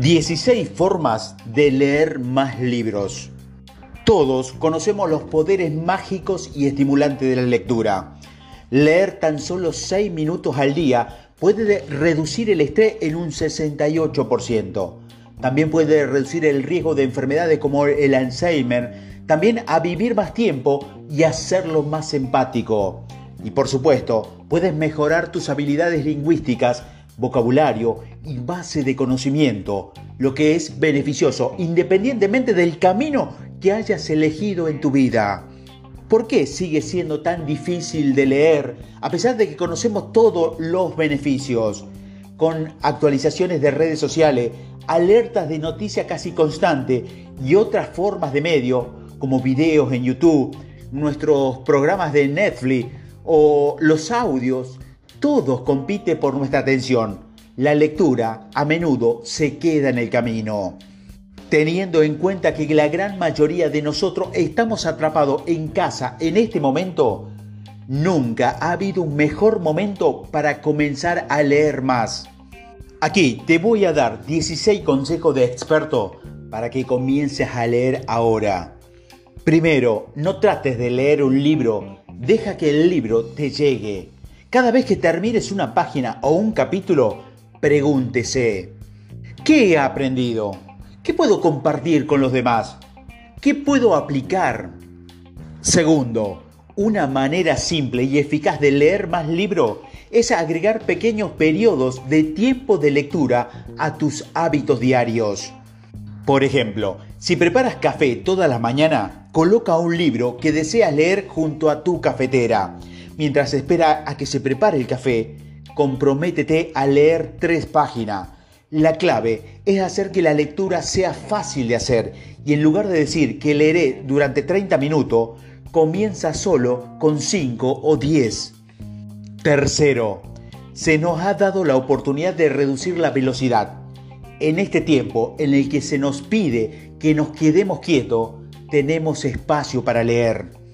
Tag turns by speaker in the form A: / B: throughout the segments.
A: 16 formas de leer más libros. Todos conocemos los poderes mágicos y estimulantes de la lectura. Leer tan solo 6 minutos al día puede reducir el estrés en un 68%. También puede reducir el riesgo de enfermedades como el Alzheimer, también a vivir más tiempo y hacerlo más empático. Y por supuesto, puedes mejorar tus habilidades lingüísticas vocabulario y base de conocimiento, lo que es beneficioso independientemente del camino que hayas elegido en tu vida. ¿Por qué sigue siendo tan difícil de leer a pesar de que conocemos todos los beneficios? Con actualizaciones de redes sociales, alertas de noticia casi constante y otras formas de medio como videos en YouTube, nuestros programas de Netflix o los audios, todos compite por nuestra atención. La lectura a menudo se queda en el camino. Teniendo en cuenta que la gran mayoría de nosotros estamos atrapados en casa en este momento, nunca ha habido un mejor momento para comenzar a leer más. Aquí te voy a dar 16 consejos de experto para que comiences a leer ahora. Primero, no trates de leer un libro, deja que el libro te llegue. Cada vez que termines una página o un capítulo, pregúntese, ¿qué he aprendido? ¿Qué puedo compartir con los demás? ¿Qué puedo aplicar? Segundo, una manera simple y eficaz de leer más libros es agregar pequeños periodos de tiempo de lectura a tus hábitos diarios. Por ejemplo, si preparas café toda la mañana, coloca un libro que deseas leer junto a tu cafetera. Mientras espera a que se prepare el café, comprométete a leer tres páginas. La clave es hacer que la lectura sea fácil de hacer y en lugar de decir que leeré durante 30 minutos, comienza solo con 5 o 10. Tercero, se nos ha dado la oportunidad de reducir la velocidad. En este tiempo en el que se nos pide que nos quedemos quietos, tenemos espacio para leer.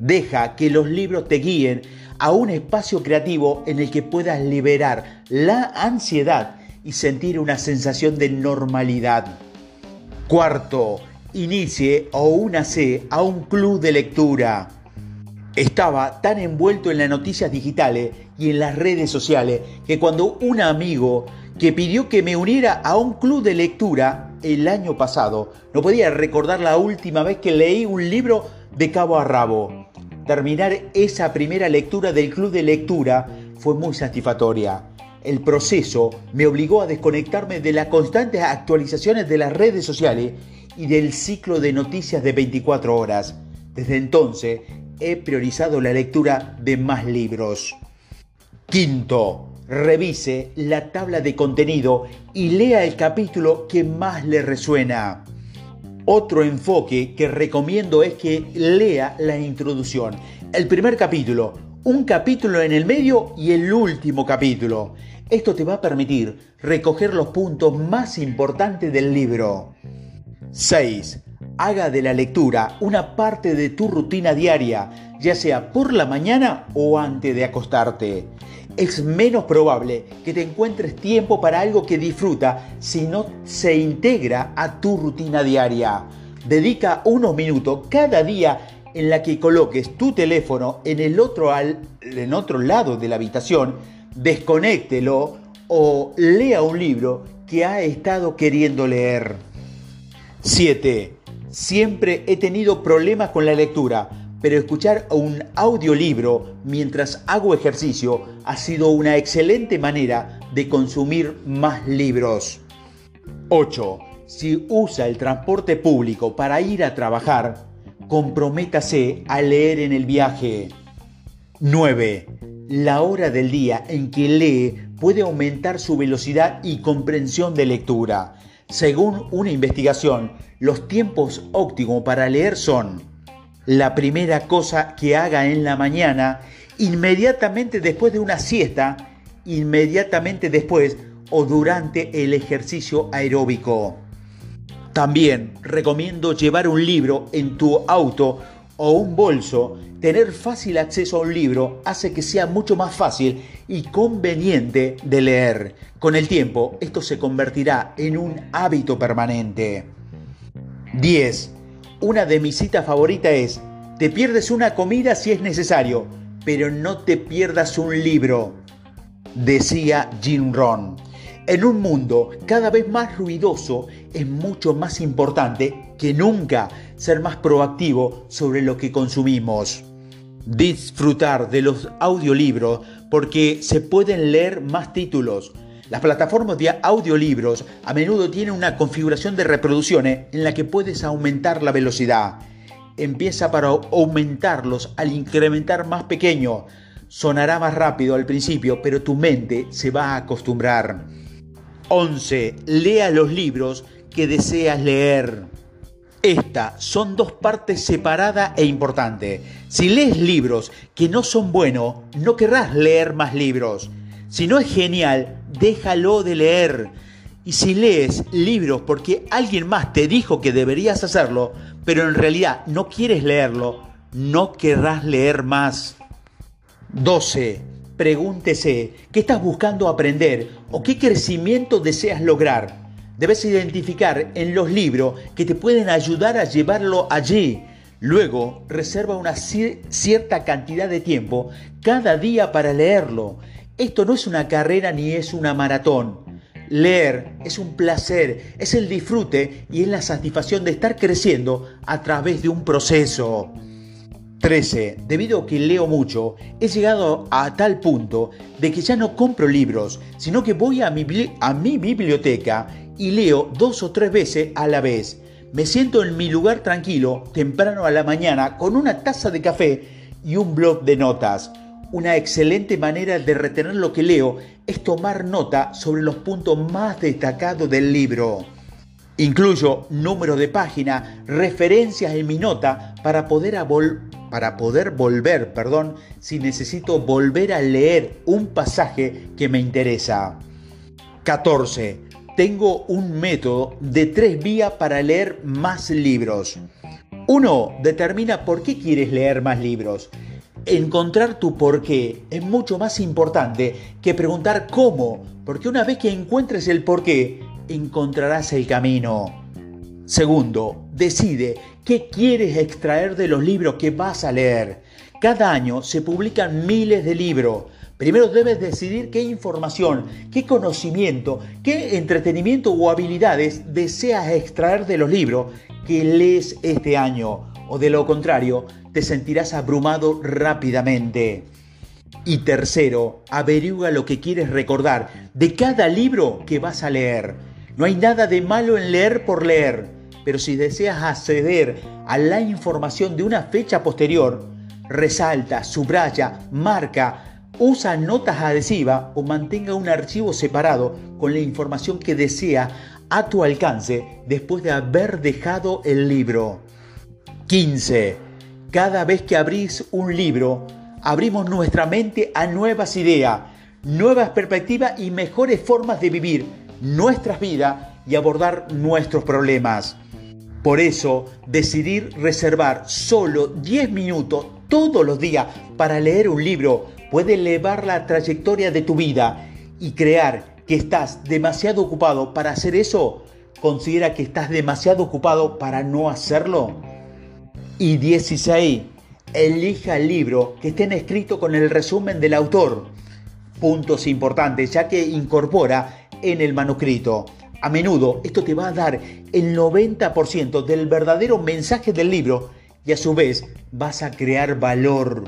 A: Deja que los libros te guíen a un espacio creativo en el que puedas liberar la ansiedad y sentir una sensación de normalidad. Cuarto, inicie o únase a un club de lectura. Estaba tan envuelto en las noticias digitales y en las redes sociales que cuando un amigo que pidió que me uniera a un club de lectura el año pasado, no podía recordar la última vez que leí un libro de cabo a rabo. Terminar esa primera lectura del club de lectura fue muy satisfactoria. El proceso me obligó a desconectarme de las constantes actualizaciones de las redes sociales y del ciclo de noticias de 24 horas. Desde entonces he priorizado la lectura de más libros. Quinto, revise la tabla de contenido y lea el capítulo que más le resuena. Otro enfoque que recomiendo es que lea la introducción, el primer capítulo, un capítulo en el medio y el último capítulo. Esto te va a permitir recoger los puntos más importantes del libro. 6. Haga de la lectura una parte de tu rutina diaria, ya sea por la mañana o antes de acostarte es menos probable que te encuentres tiempo para algo que disfruta si no se integra a tu rutina diaria. Dedica unos minutos cada día en la que coloques tu teléfono en el otro, en otro lado de la habitación, desconéctelo o lea un libro que ha estado queriendo leer. 7. Siempre he tenido problemas con la lectura pero escuchar un audiolibro mientras hago ejercicio ha sido una excelente manera de consumir más libros. 8. Si usa el transporte público para ir a trabajar, comprométase a leer en el viaje. 9. La hora del día en que lee puede aumentar su velocidad y comprensión de lectura. Según una investigación, los tiempos óptimos para leer son la primera cosa que haga en la mañana, inmediatamente después de una siesta, inmediatamente después o durante el ejercicio aeróbico. También recomiendo llevar un libro en tu auto o un bolso, tener fácil acceso a un libro hace que sea mucho más fácil y conveniente de leer. Con el tiempo, esto se convertirá en un hábito permanente. 10. Una de mis citas favoritas es, te pierdes una comida si es necesario, pero no te pierdas un libro, decía Jim Ron. En un mundo cada vez más ruidoso, es mucho más importante que nunca ser más proactivo sobre lo que consumimos. Disfrutar de los audiolibros porque se pueden leer más títulos. Las plataformas de audiolibros a menudo tienen una configuración de reproducciones en la que puedes aumentar la velocidad. Empieza para aumentarlos al incrementar más pequeño. Sonará más rápido al principio, pero tu mente se va a acostumbrar. 11. Lea los libros que deseas leer. Estas son dos partes separadas e importantes. Si lees libros que no son buenos, no querrás leer más libros. Si no es genial, déjalo de leer. Y si lees libros porque alguien más te dijo que deberías hacerlo, pero en realidad no quieres leerlo, no querrás leer más. 12. Pregúntese, ¿qué estás buscando aprender o qué crecimiento deseas lograr? Debes identificar en los libros que te pueden ayudar a llevarlo allí. Luego, reserva una cierta cantidad de tiempo cada día para leerlo. Esto no es una carrera ni es una maratón. Leer es un placer, es el disfrute y es la satisfacción de estar creciendo a través de un proceso. 13. Debido a que leo mucho, he llegado a tal punto de que ya no compro libros, sino que voy a mi, biblioteca y leo dos o tres veces a la vez. Me siento en mi lugar tranquilo, temprano a la mañana, con una taza de café y un blog de notas. Una excelente manera de retener lo que leo es tomar nota sobre los puntos más destacados del libro. Incluyo número de página, referencias en mi nota para poder, para poder volver, perdón, si necesito volver a leer un pasaje que me interesa. 14. Tengo un método de tres vías para leer más libros. Uno, determina por qué quieres leer más libros. Encontrar tu por qué es mucho más importante que preguntar cómo, porque una vez que encuentres el por qué, encontrarás el camino. Segundo, decide qué quieres extraer de los libros que vas a leer. Cada año se publican miles de libros. Primero debes decidir qué información, qué conocimiento, qué entretenimiento o habilidades deseas extraer de los libros que lees este año. O de lo contrario, te sentirás abrumado rápidamente. Y tercero, averigua lo que quieres recordar de cada libro que vas a leer. No hay nada de malo en leer por leer, pero si deseas acceder a la información de una fecha posterior, resalta, subraya, marca, usa notas adhesivas o mantenga un archivo separado con la información que desea a tu alcance después de haber dejado el libro. 15. Cada vez que abrís un libro, abrimos nuestra mente a nuevas ideas, nuevas perspectivas y mejores formas de vivir nuestras vidas y abordar nuestros problemas. Por eso, decidir reservar solo 10 minutos todos los días para leer un libro puede elevar la trayectoria de tu vida y crear que estás demasiado ocupado para hacer eso. Considera que estás demasiado ocupado para no hacerlo. Y 16. Elija el libro que estén escrito con el resumen del autor. Puntos importantes, ya que incorpora en el manuscrito. A menudo esto te va a dar el 90% del verdadero mensaje del libro y a su vez vas a crear valor.